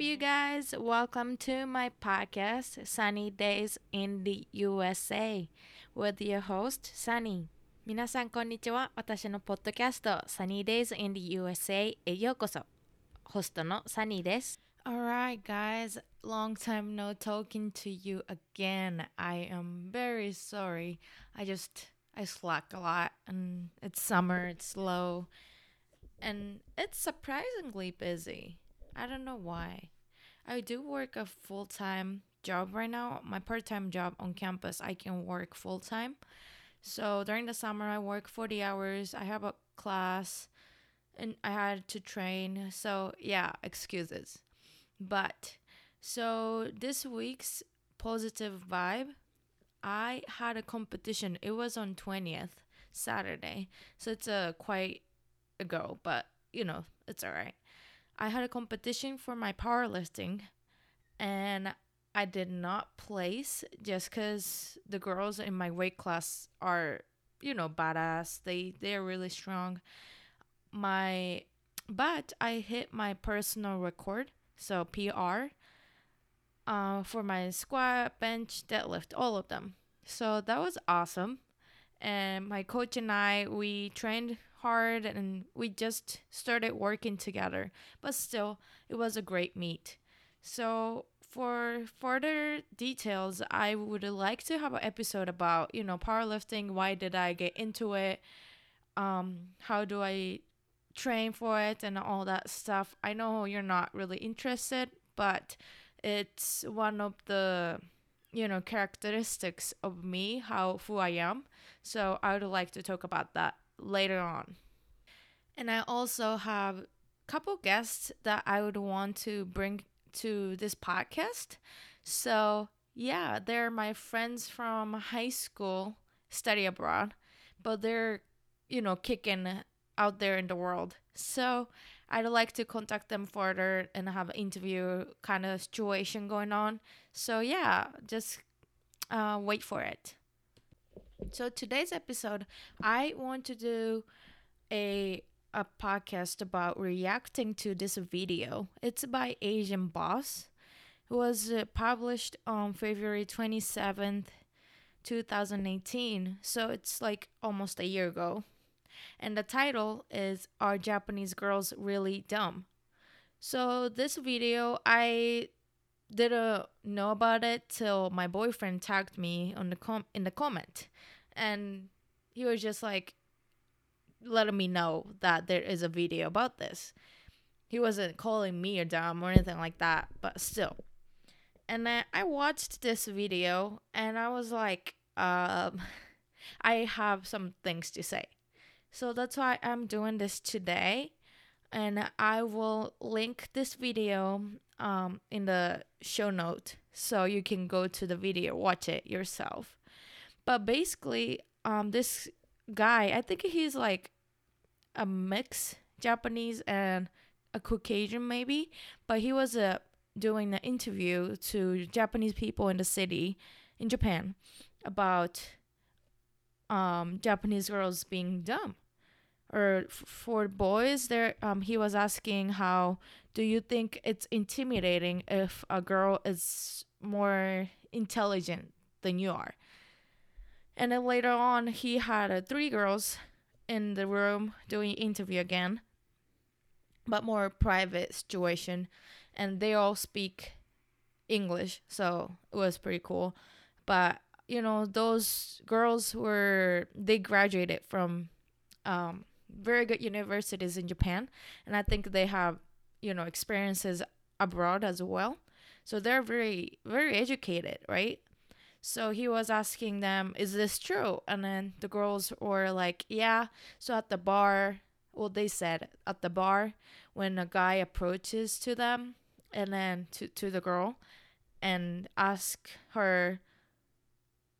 you guys? Welcome to my podcast, Sunny Days in the USA, with your host, Sunny. 皆さん、こんにちは。私のポッドキャスト、Sunny Days in the USA へようこそ。ホストの Sunny です。Alright, guys, long time no talking to you again. I am very sorry. I just, I slack a lot, and it's summer, it's slow, and it's surprisingly busy. I don't know why. I do work a full time job right now. My part time job on campus, I can work full time. So during the summer, I work 40 hours. I have a class and I had to train. So, yeah, excuses. But so this week's positive vibe, I had a competition. It was on 20th, Saturday. So it's a quite ago, but you know, it's all right. I had a competition for my powerlifting and I did not place just cuz the girls in my weight class are, you know, badass. They they're really strong. My but I hit my personal record, so PR uh for my squat, bench, deadlift, all of them. So that was awesome. And my coach and I we trained hard and we just started working together. But still, it was a great meet. So, for further details, I would like to have an episode about, you know, powerlifting, why did I get into it? Um, how do I train for it and all that stuff. I know you're not really interested, but it's one of the you know characteristics of me, how who I am. So I would like to talk about that later on. And I also have a couple guests that I would want to bring to this podcast. So, yeah, they're my friends from high school, study abroad, but they're, you know, kicking out there in the world. So, I'd like to contact them further and have an interview kind of situation going on. So, yeah, just uh, wait for it. So today's episode, I want to do a a podcast about reacting to this video. It's by Asian Boss. It was uh, published on February 27th, 2018. So it's like almost a year ago. And the title is Are Japanese Girls Really Dumb? So this video, I didn't know about it till my boyfriend tagged me on the com- in the comment and he was just like letting me know that there is a video about this. He wasn't calling me a dumb or anything like that but still. And then i watched this video and i was like um i have some things to say. So that's why i'm doing this today. And I will link this video um, in the show note so you can go to the video, watch it yourself. But basically, um, this guy, I think he's like a mix Japanese and a Caucasian maybe, but he was uh, doing an interview to Japanese people in the city in Japan about um, Japanese girls being dumb. Or f- for boys there um he was asking how do you think it's intimidating if a girl is more intelligent than you are and then later on he had uh, three girls in the room doing interview again but more private situation and they all speak english so it was pretty cool but you know those girls were they graduated from um very good universities in Japan, and I think they have, you know, experiences abroad as well. So they're very, very educated, right? So he was asking them, Is this true? And then the girls were like, Yeah. So at the bar, well, they said at the bar, when a guy approaches to them and then to, to the girl and ask her,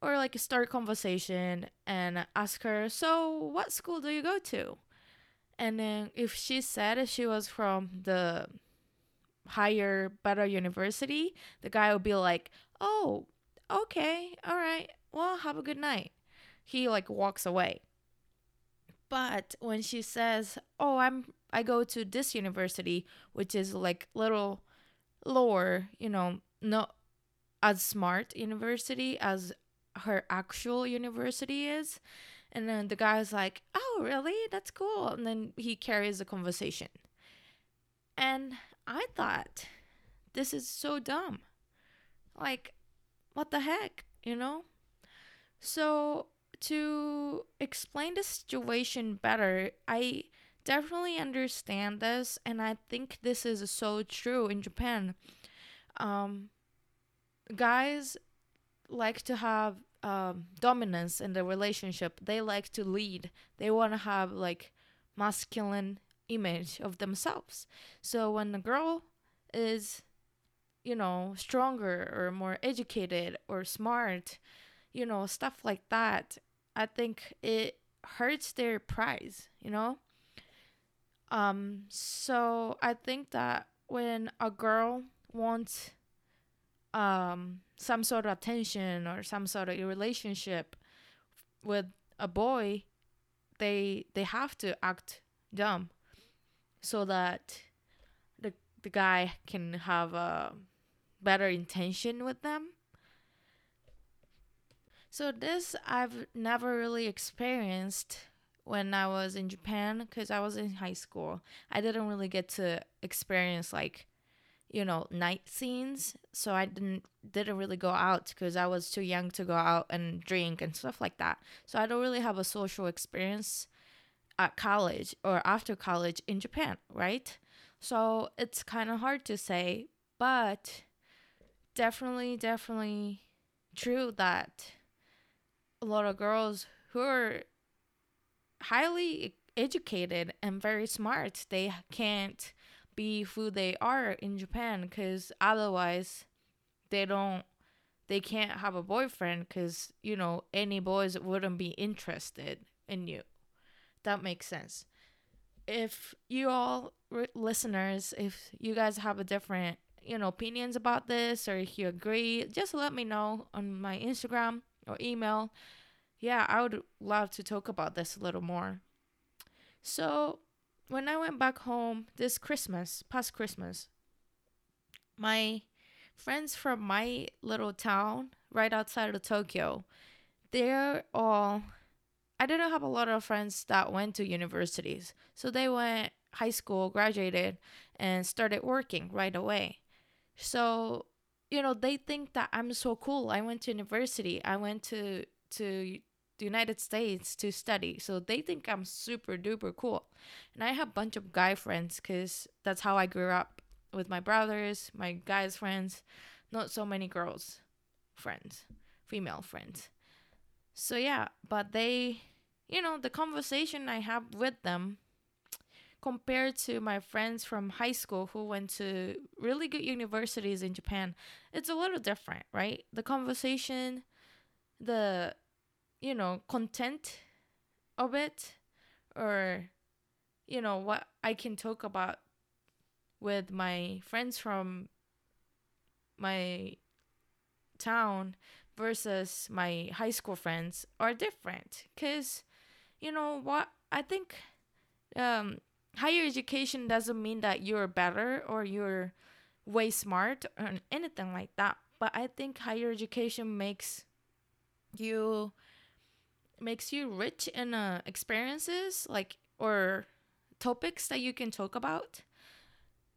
or like start conversation and ask her, So, what school do you go to? And then if she said she was from the higher, better university, the guy would be like, Oh, okay, all right, well, have a good night. He like walks away. But when she says, "Oh, I'm I go to this university, which is like little lower, you know, not as smart university as her actual university is. And then the guy's like, "Oh, really? That's cool." And then he carries the conversation. And I thought, this is so dumb. Like, what the heck, you know? So, to explain the situation better, I definitely understand this, and I think this is so true in Japan. Um, guys like to have um, dominance in the relationship. They like to lead. They want to have like masculine image of themselves. So when a girl is, you know, stronger or more educated or smart, you know, stuff like that, I think it hurts their prize, you know? Um so I think that when a girl wants um some sort of attention or some sort of relationship with a boy, they they have to act dumb so that the the guy can have a better intention with them. So this I've never really experienced when I was in Japan because I was in high school. I didn't really get to experience like you know night scenes so i didn't didn't really go out because i was too young to go out and drink and stuff like that so i don't really have a social experience at college or after college in japan right so it's kind of hard to say but definitely definitely true that a lot of girls who are highly educated and very smart they can't be who they are in Japan because otherwise they don't they can't have a boyfriend because you know any boys wouldn't be interested in you. That makes sense. If you all listeners if you guys have a different you know opinions about this or if you agree just let me know on my instagram or email yeah i would love to talk about this a little more so when I went back home this Christmas, past Christmas, my friends from my little town right outside of Tokyo, they're all I didn't have a lot of friends that went to universities. So they went high school, graduated, and started working right away. So, you know, they think that I'm so cool. I went to university. I went to to the United States to study. So they think I'm super duper cool. And I have a bunch of guy friends because that's how I grew up with my brothers, my guys' friends, not so many girls' friends, female friends. So yeah, but they, you know, the conversation I have with them compared to my friends from high school who went to really good universities in Japan, it's a little different, right? The conversation, the you know content of it or you know what i can talk about with my friends from my town versus my high school friends are different because you know what i think um, higher education doesn't mean that you're better or you're way smart or anything like that but i think higher education makes you makes you rich in uh, experiences like or topics that you can talk about.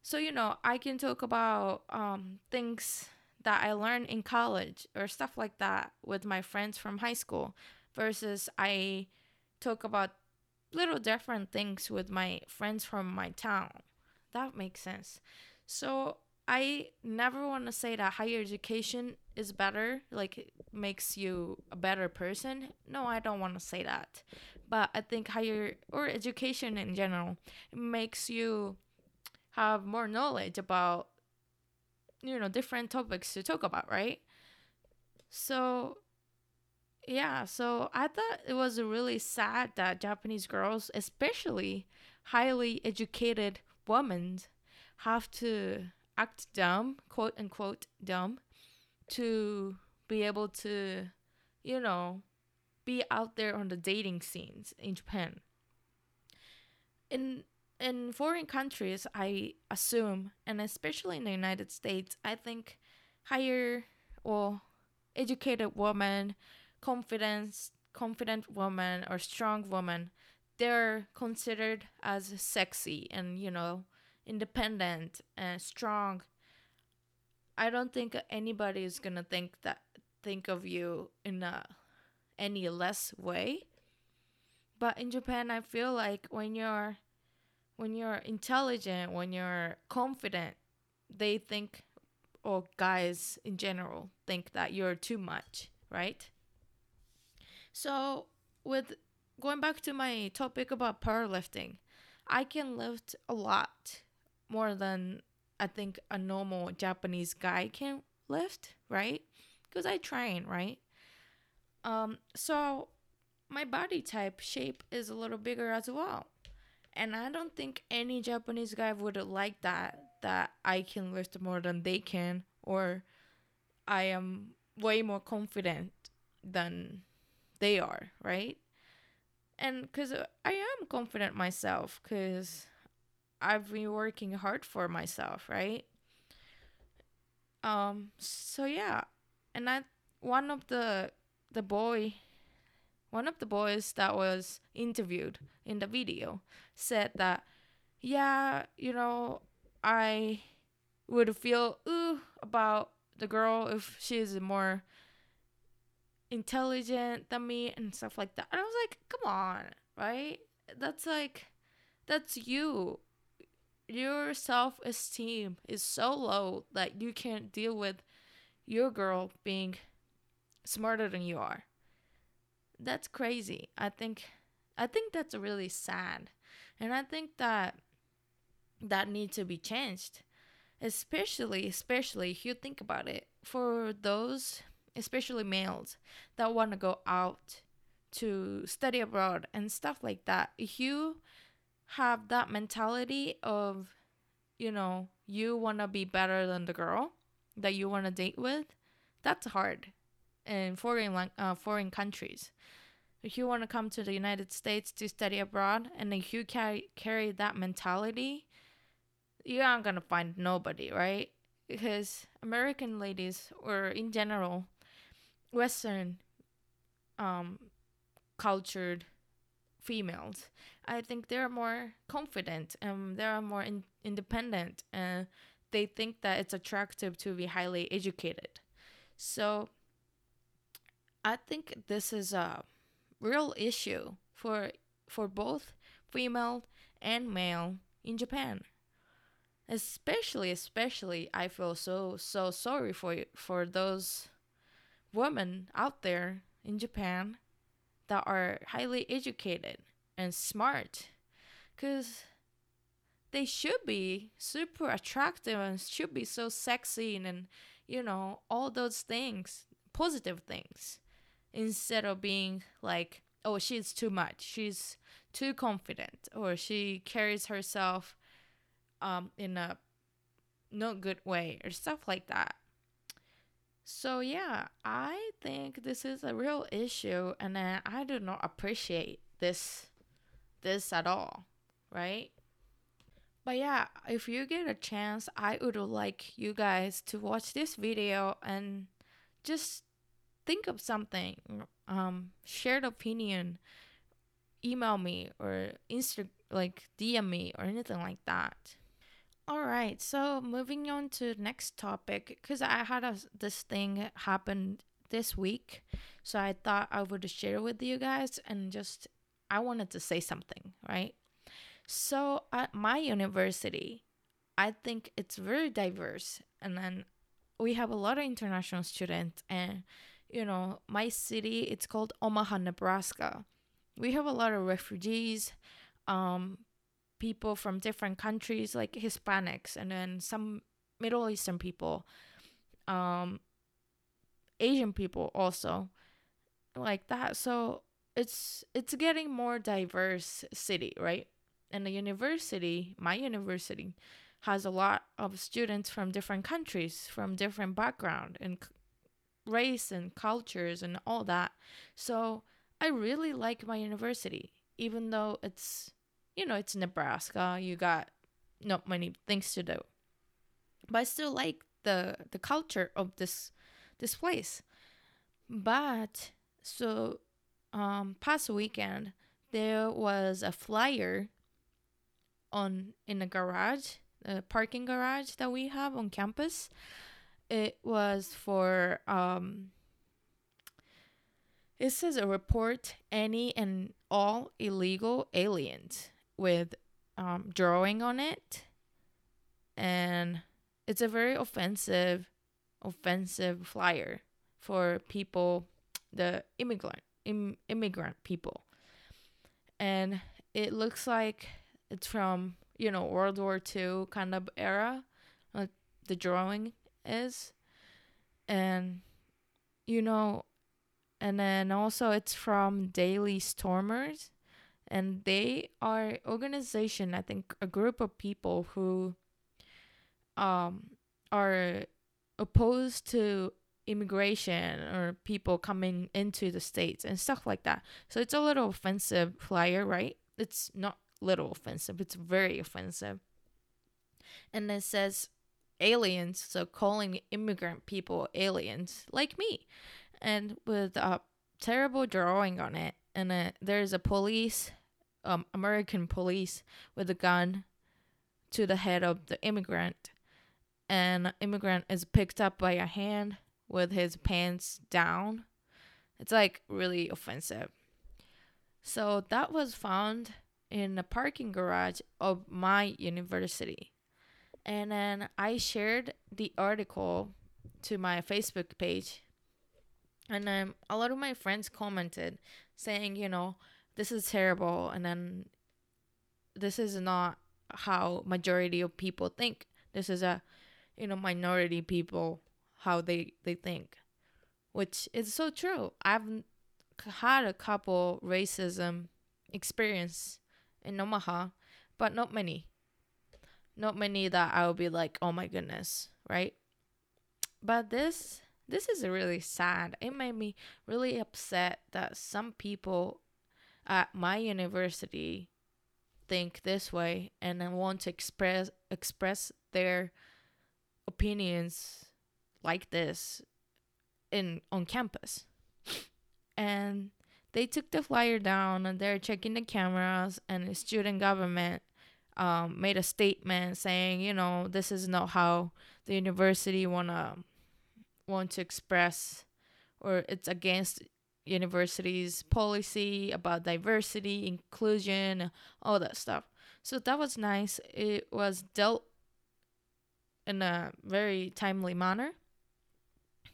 So you know i can talk about um, things that i learned in college or stuff like that with my friends from high school versus i talk about little different things with my friends from my town that makes sense so I never want to say that higher education is better, like makes you a better person. No, I don't want to say that. But I think higher or education in general makes you have more knowledge about you know different topics to talk about, right? So yeah, so I thought it was really sad that Japanese girls, especially highly educated women, have to act dumb, quote unquote dumb, to be able to, you know, be out there on the dating scenes in Japan. And in foreign countries, I assume, and especially in the United States, I think higher or educated woman, confidence, confident woman or strong woman, they're considered as sexy and you know independent and strong. I don't think anybody is gonna think that think of you in a any less way. But in Japan, I feel like when you're when you're intelligent, when you're confident, they think, or guys in general think that you're too much, right? So, with going back to my topic about powerlifting, I can lift a lot more than I think a normal Japanese guy can lift, right? Because I train, right? Um, so my body type shape is a little bigger as well and I don't think any Japanese guy would like that that I can lift more than they can or I am way more confident than they are, right? And cuz I am confident myself cuz I've been working hard for myself, right? Um so yeah, and I one of the the boy one of the boys that was interviewed in the video said that, yeah, you know, I would feel ooh about the girl if she is more intelligent than me and stuff like that. And I was like, come on, right? That's like, that's you. Your self esteem is so low that you can't deal with your girl being smarter than you are that's crazy. I think I think that's really sad. And I think that that needs to be changed. Especially especially if you think about it for those especially males that want to go out to study abroad and stuff like that. If you have that mentality of you know, you want to be better than the girl that you want to date with, that's hard in foreign uh, foreign countries. If you want to come to the United States to study abroad, and if you carry carry that mentality, you aren't gonna find nobody, right? Because American ladies, or in general, Western, um, cultured females, I think they're more confident and they're more in- independent, and they think that it's attractive to be highly educated. So I think this is a real issue for for both female and male in Japan. Especially especially I feel so so sorry for for those women out there in Japan that are highly educated and smart cuz they should be super attractive and should be so sexy and you know all those things positive things instead of being like, oh, she's too much, she's too confident, or she carries herself um, in a not good way, or stuff like that. So yeah, I think this is a real issue, and I do not appreciate this this at all, right? But yeah, if you get a chance, I would like you guys to watch this video and just think of something, um, shared opinion, email me or Insta like DM me or anything like that. All right, so moving on to next topic because I had a, this thing happen this week, so I thought I would share with you guys and just I wanted to say something, right? So at my university, I think it's very diverse, and then we have a lot of international students and you know, my city, it's called Omaha, Nebraska. We have a lot of refugees, um, people from different countries, like Hispanics, and then some Middle Eastern people, um, Asian people also, like that. So it's it's getting more diverse city, right? And the university, my university, has a lot of students from different countries, from different background and race and cultures and all that. So I really like my university, even though it's you know, it's Nebraska. You got not many things to do. But I still like the the culture of this this place. But so um past weekend there was a flyer on in a garage, a parking garage that we have on campus. It was for um it says a report any and all illegal aliens with um, drawing on it. And it's a very offensive offensive flyer for people the immigrant Im- immigrant people. And it looks like it's from you know world war ii kind of era like the drawing is. And you know and then also it's from daily stormers and they are organization i think a group of people who um are opposed to immigration or people coming into the states and stuff like that. So it's a little offensive flyer right? It's not little offensive it's very offensive. And it says aliens so calling immigrant people aliens like me. And with a terrible drawing on it and there's a police um, american police with a gun to the head of the immigrant. And immigrant is picked up by a hand with his pants down. It's like really offensive. So that was found in a parking garage of my university. And then i shared the article to my facebook page. And um, a lot of my friends commented saying you know this is terrible and then this is not how majority of people think. This is a you know minority people how they they think which is so true. I've had a couple racism experience in omaha but not many. Not many that i would be like oh my goodness right? But this this is really sad. It made me really upset that some people at my university think this way and then want to express express their opinions like this in on campus. And they took the flyer down and they're checking the cameras and the student government um, made a statement saying, you know, this is not how the university wanna want to express or it's against universities policy about diversity inclusion all that stuff. So that was nice. It was dealt in a very timely manner.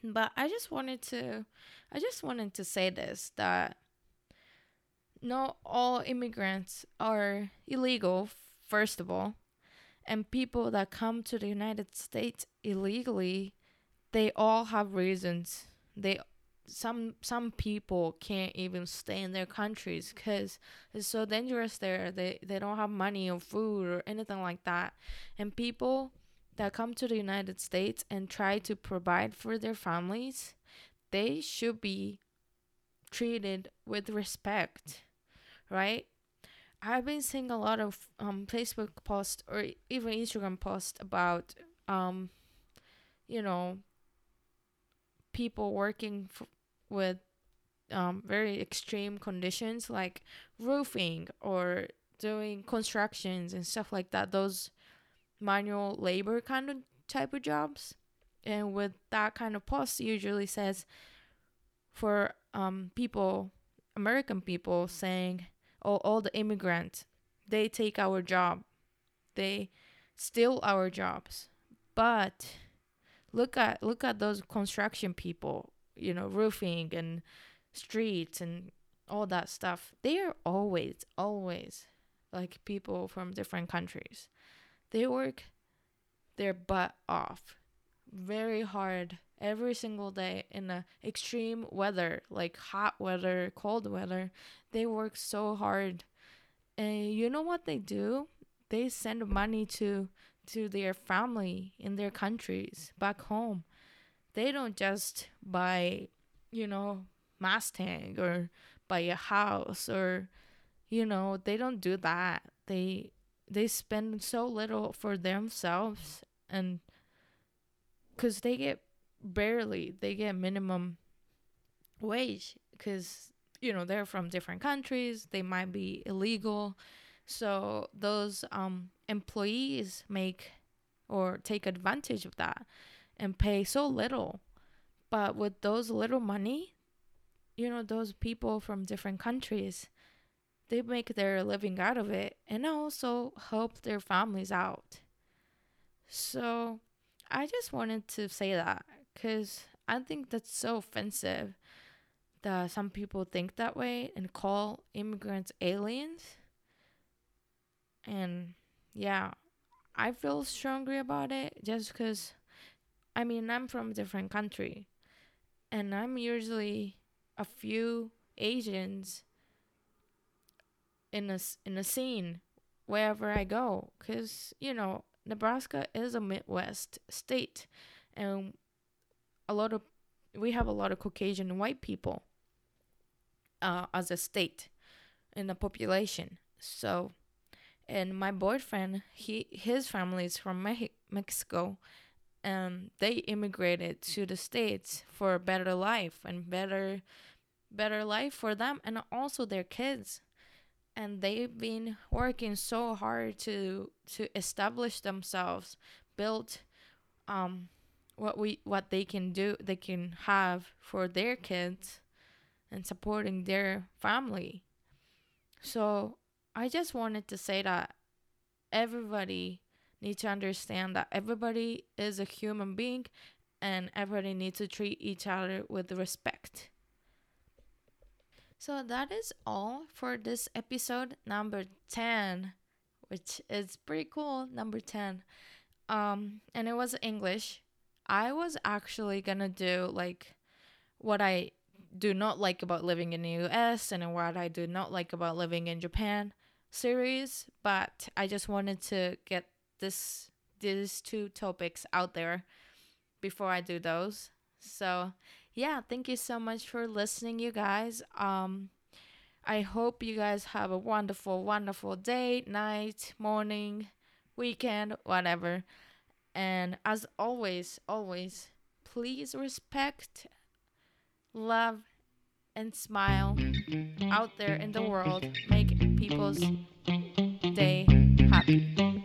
But i just wanted to i just wanted to say this that not all immigrants are illegal first of all. And people that come to the united states illegally they all have reasons. They some some people can't even stay in their countries because it's so dangerous there. They they don't have money or food or anything like that. And people that come to the United States and try to provide for their families, they should be treated with respect, right? I've been seeing a lot of um Facebook posts or even Instagram posts about um you know people working f- with um, very extreme conditions like roofing or doing constructions and stuff like that those manual labor kind of type of jobs. And with that kind of post usually says for um, people american people saying oh all the immigrants they take our job. They steal our jobs. But look at look at those construction people you know roofing and streets and all that stuff they are always always like people from different countries. They work their butt off very hard every single day in the extreme weather like hot weather cold weather. They work so hard. And you know what they do? They send money to to their family in their countries back home. They don't just buy, you know, Mustang or buy a house or, you know, they don't do that. they they spend so little for themselves and because they get barely they get minimum wage because you know they're from different countries they might be illegal so those um, employees make or take advantage of that and pay so little. But with those little money you know those people from different countries they make their living out of it and also help their families out. So i just wanted to say that because i think that's so offensive that some people think that way and call immigrants aliens. And yeah i feel strongly about it just because i mean i'm from a different country and i'm usually a few asians in a, in a scene wherever i go because you know nebraska is a midwest state and a lot of we have a lot of caucasian white people uh, as a state in the population. So and my boyfriend he his family is from Me- mexico and they immigrated to the states for a better life and better better life for them and also their kids. And they've been working so hard to to establish themselves build um what we what they can do they can have for their kids and supporting their family. So I just wanted to say that everybody needs to understand that everybody is a human being and everybody needs to treat each other with respect. So that is all for this episode number 10, which is pretty cool, number 10. Um and it was English. I was actually going to do like what I do not like about living in the US and what I do not like about living in Japan series, but I just wanted to get this these two topics out there before I do those. So, yeah, thank you so much for listening you guys. Um I hope you guys have a wonderful wonderful day, night, morning, weekend, whatever. And as always, always please respect, love and smile out there in the world. Make people's day happy.